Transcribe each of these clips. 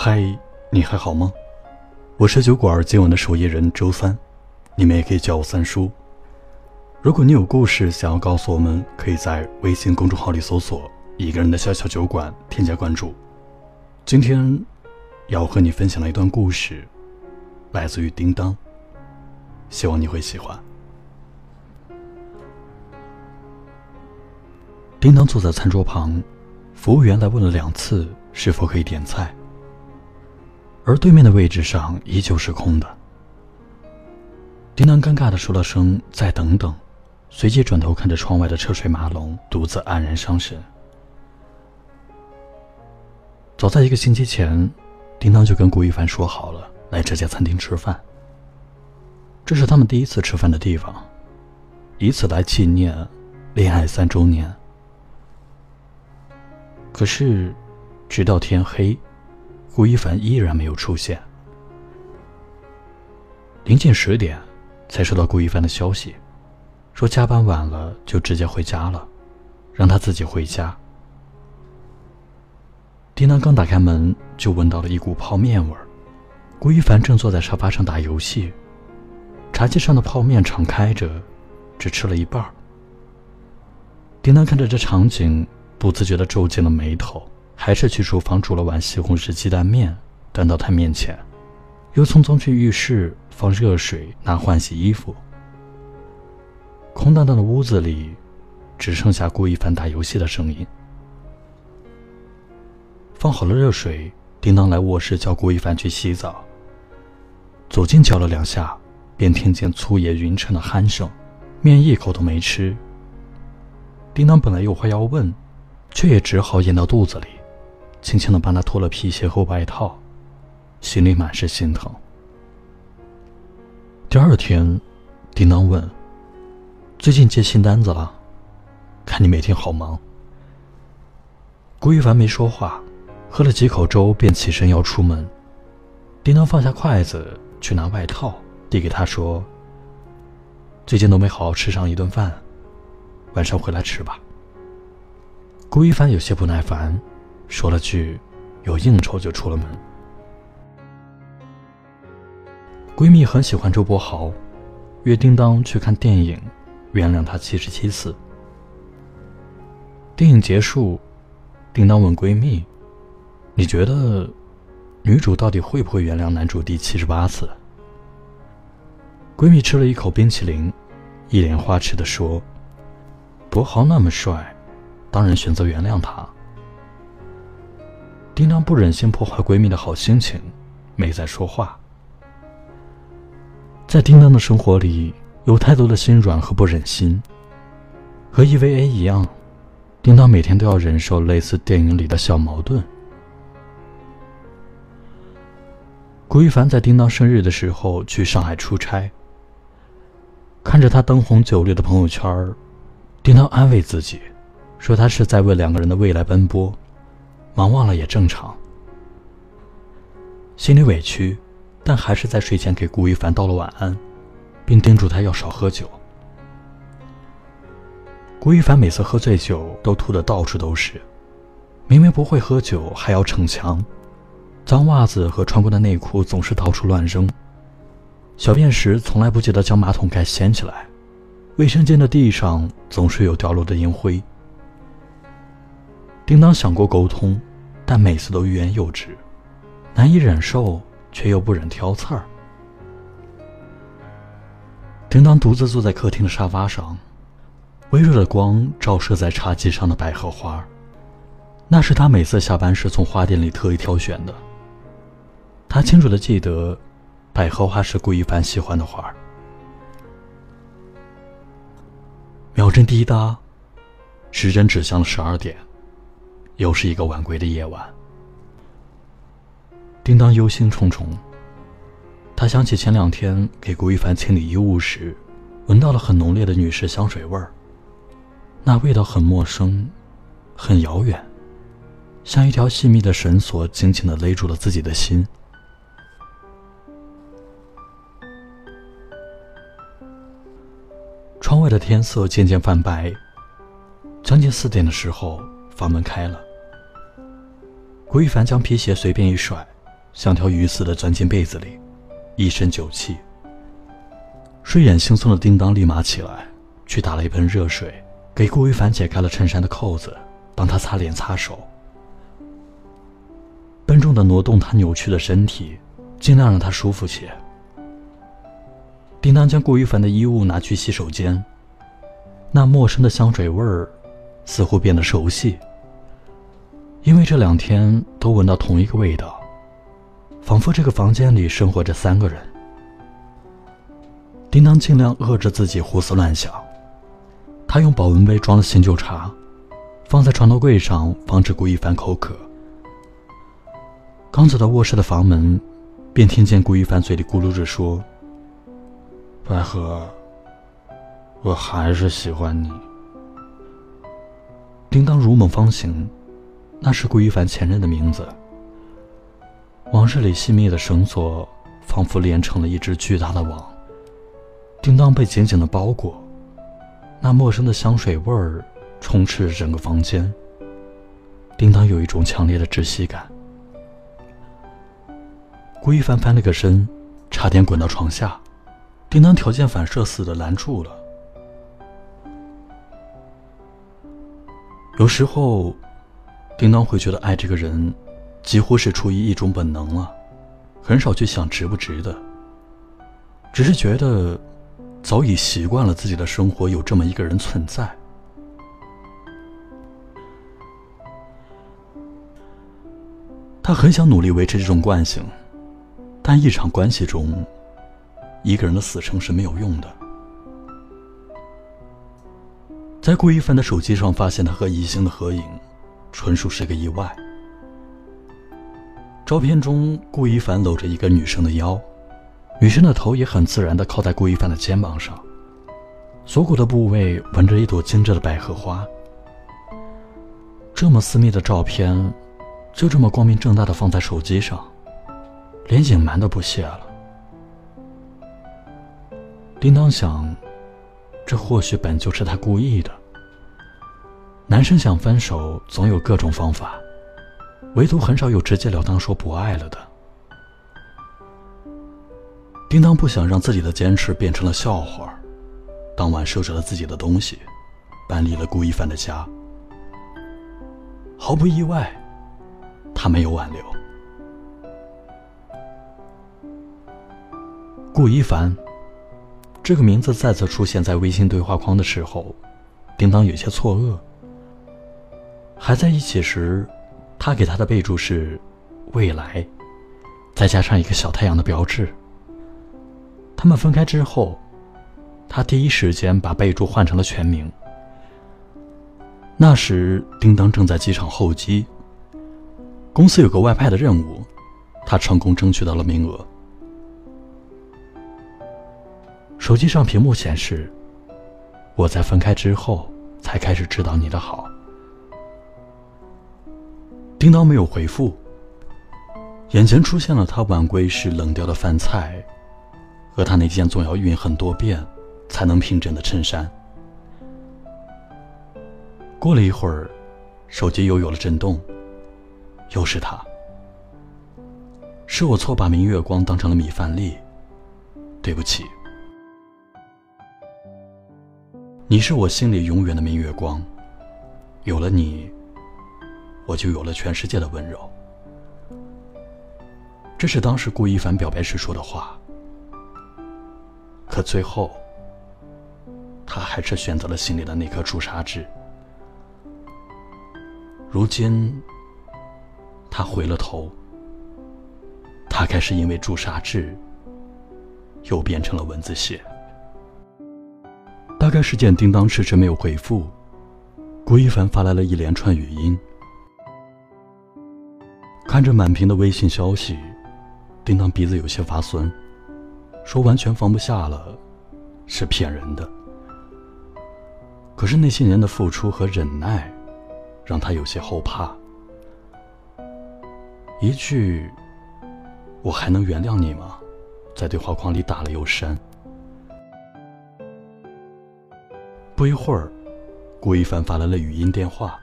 嗨，你还好吗？我是酒馆今晚的守夜人周三，你们也可以叫我三叔。如果你有故事想要告诉我们，可以在微信公众号里搜索“一个人的小小酒馆”，添加关注。今天要和你分享的一段故事，来自于叮当，希望你会喜欢。叮当坐在餐桌旁，服务员来问了两次是否可以点菜，而对面的位置上依旧是空的。叮当尴尬的说了声“再等等”。随即转头看着窗外的车水马龙，独自黯然伤神。早在一个星期前，叮当就跟顾一凡说好了来这家餐厅吃饭。这是他们第一次吃饭的地方，以此来纪念恋爱三周年。可是，直到天黑，顾一凡依然没有出现。临近十点，才收到顾一凡的消息。说加班晚了就直接回家了，让他自己回家。叮当刚打开门，就闻到了一股泡面味儿。顾一凡正坐在沙发上打游戏，茶几上的泡面敞开着，只吃了一半。叮当看着这场景，不自觉地皱紧了眉头，还是去厨房煮了碗西红柿鸡蛋面，端到他面前，又匆匆去浴室放热水拿换洗衣服。空荡荡的屋子里，只剩下顾一凡打游戏的声音。放好了热水，叮当来卧室叫顾一凡去洗澡。走近叫了两下，便听见粗野匀称的鼾声，面一口都没吃。叮当本来有话要问，却也只好咽到肚子里，轻轻的帮他脱了皮鞋和外套，心里满是心疼。第二天，叮当问。最近接新单子了，看你每天好忙。顾一凡没说话，喝了几口粥，便起身要出门。叮当放下筷子，去拿外套，递给他说：“最近都没好好吃上一顿饭，晚上回来吃吧。”顾一凡有些不耐烦，说了句：“有应酬。”就出了门。闺蜜很喜欢周柏豪，约叮当去看电影。原谅他七十七次。电影结束，叮当问闺蜜：“你觉得女主到底会不会原谅男主第七十八次？”闺蜜吃了一口冰淇淋，一脸花痴的说：“柏豪那么帅，当然选择原谅他。”叮当不忍心破坏闺蜜的好心情，没再说话。在叮当的生活里。有太多的心软和不忍心，和 EVA 一样，叮当每天都要忍受类似电影里的小矛盾。顾一凡在叮当生日的时候去上海出差，看着他灯红酒绿的朋友圈，叮当安慰自己，说他是在为两个人的未来奔波，忙忘了也正常。心里委屈，但还是在睡前给顾一凡道了晚安。并叮嘱他要少喝酒。顾一凡每次喝醉酒都吐得到处都是，明明不会喝酒还要逞强，脏袜子和穿过的内裤总是到处乱扔，小便时从来不记得将马桶盖掀起来，卫生间的地上总是有掉落的烟灰。叮当想过沟通，但每次都欲言又止，难以忍受却又不忍挑刺儿。叮当独自坐在客厅的沙发上，微弱的光照射在茶几上的百合花，那是他每次下班时从花店里特意挑选的。他清楚的记得，百合花是顾一凡喜欢的花。秒针滴答，时针指向了十二点，又是一个晚归的夜晚。叮当忧心忡忡。他想起前两天给顾一凡清理衣物时，闻到了很浓烈的女士香水味儿。那味道很陌生，很遥远，像一条细密的绳索，紧紧的勒住了自己的心。窗外的天色渐渐泛白，将近四点的时候，房门开了。顾一凡将皮鞋随便一甩，像条鱼似的钻进被子里，一身酒气。睡眼惺忪的叮当立马起来，去打了一盆热水，给顾一凡解开了衬衫的扣子，帮他擦脸擦手，笨重的挪动他扭曲的身体，尽量让他舒服些。叮当将顾一凡的衣物拿去洗手间，那陌生的香水味儿，似乎变得熟悉。因为这两天都闻到同一个味道，仿佛这个房间里生活着三个人。叮当尽量遏制自己胡思乱想，他用保温杯装了醒酒茶，放在床头柜上，防止顾一凡口渴。刚走到卧室的房门，便听见顾一凡嘴里咕噜着说：“百合，我还是喜欢你。”叮当如梦方醒，那是顾一凡前任的名字。往事里细密的绳索，仿佛连成了一只巨大的网。叮当被紧紧的包裹，那陌生的香水味儿充斥着整个房间。叮当有一种强烈的窒息感。顾一凡翻了个身，差点滚到床下，叮当条件反射似的拦住了。有时候，叮当会觉得爱这个人，几乎是出于一种本能了，很少去想值不值得，只是觉得。早已习惯了自己的生活有这么一个人存在。他很想努力维持这种惯性，但一场关系中，一个人的死撑是没有用的。在顾一凡的手机上发现他和宜兴的合影，纯属是个意外。照片中，顾一凡搂着一个女生的腰。女生的头也很自然地靠在顾一凡的肩膀上，锁骨的部位纹着一朵精致的百合花。这么私密的照片，就这么光明正大的放在手机上，连隐瞒都不屑了。叮当想，这或许本就是他故意的。男生想分手，总有各种方法，唯独很少有直截了当说不爱了的。叮当不想让自己的坚持变成了笑话，当晚收拾了自己的东西，搬离了顾一凡的家。毫不意外，他没有挽留。顾一凡这个名字再次出现在微信对话框的时候，叮当有些错愕。还在一起时，他给他的备注是“未来”，再加上一个小太阳的标志。他们分开之后，他第一时间把备注换成了全名。那时，叮当正在机场候机。公司有个外派的任务，他成功争取到了名额。手机上屏幕显示：“我在分开之后才开始知道你的好。”叮当没有回复，眼前出现了他晚归时冷掉的饭菜。和他那件总要熨很多遍才能平整的衬衫。过了一会儿，手机又有了震动。又是他，是我错把明月光当成了米饭粒，对不起。你是我心里永远的明月光，有了你，我就有了全世界的温柔。这是当时顾一凡表白时说的话。可最后，他还是选择了心里的那颗朱砂痣。如今，他回了头，大概是因为朱砂痣又变成了蚊子血。大概是见叮当迟迟没有回复，顾一凡发来了一连串语音。看着满屏的微信消息，叮当鼻子有些发酸。说完全放不下了，是骗人的。可是那些年的付出和忍耐，让他有些后怕。一句“我还能原谅你吗？”在对话框里打了又删。不一会儿，顾一凡发来了语音电话。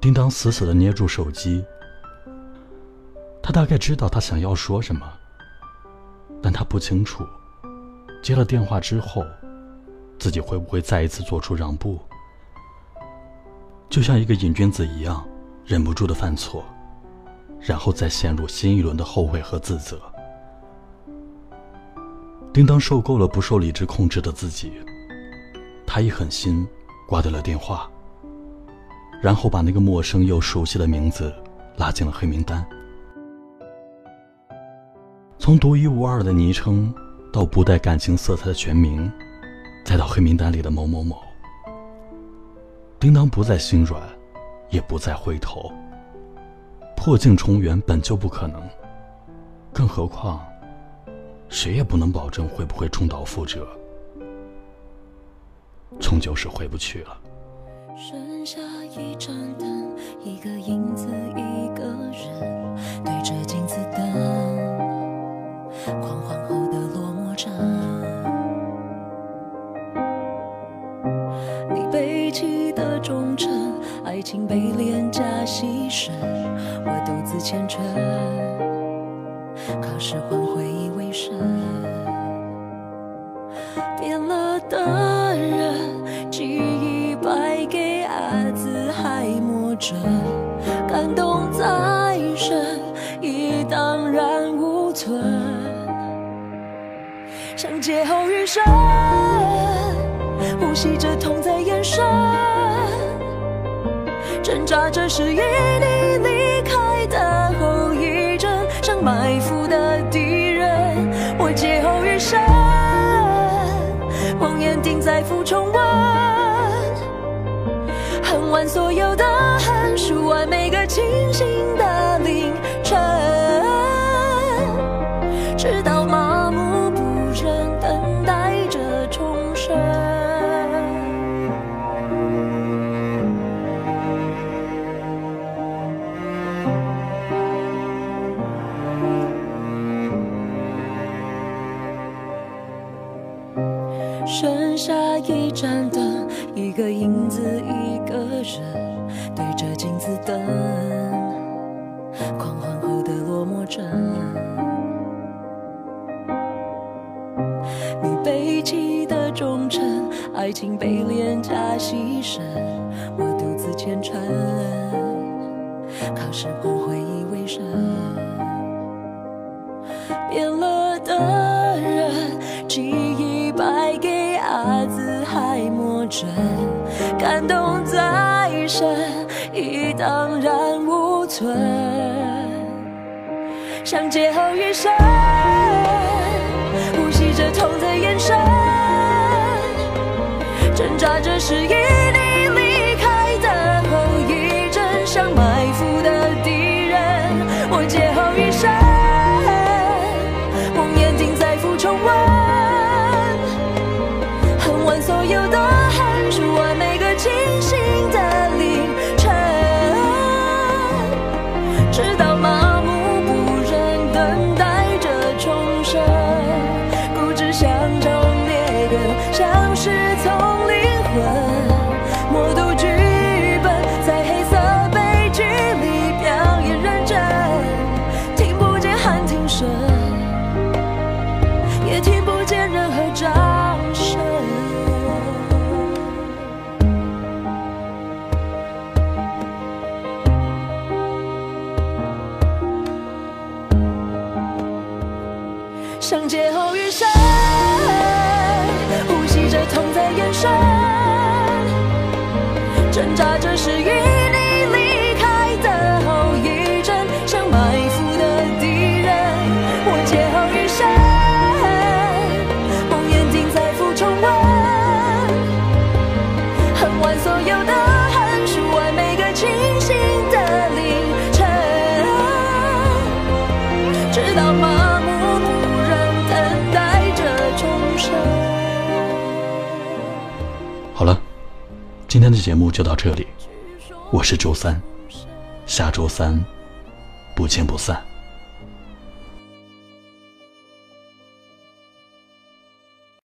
叮当死死的捏住手机。他大概知道他想要说什么，但他不清楚，接了电话之后，自己会不会再一次做出让步，就像一个瘾君子一样，忍不住的犯错，然后再陷入新一轮的后悔和自责。叮当受够了不受理智控制的自己，他一狠心挂掉了电话，然后把那个陌生又熟悉的名字拉进了黑名单。从独一无二的昵称，到不带感情色彩的全名，再到黑名单里的某某某，叮当不再心软，也不再回头。破镜重圆本就不可能，更何况。谁也不能保证会不会重蹈覆辙，终究是回不去了。剩下一盏灯，一个影子，一个人对着镜子等狂欢后的落寞站。你背弃的忠诚，爱情被廉价牺牲，我独自虔诚，靠时换回忆为生。变了的人，记忆败给阿兹海默症，感动再深已荡然无存，像劫后余生，呼吸着痛在延伸，挣扎着是与你离开的后遗症，像埋伏的敌人，我劫后余生。谎言定在负重温，恨完所有的恨，数完每个清醒的凌晨，直到你背弃的忠诚，爱情被廉价牺牲，我独自虔诚，靠时光回忆为生。变了的人，记忆败给阿兹海默症，感动再深已荡然无存，像劫后余生，呼吸着痛的眼神，挣扎着是与像劫今天的节目就到这里，我是周三，下周三不见不散。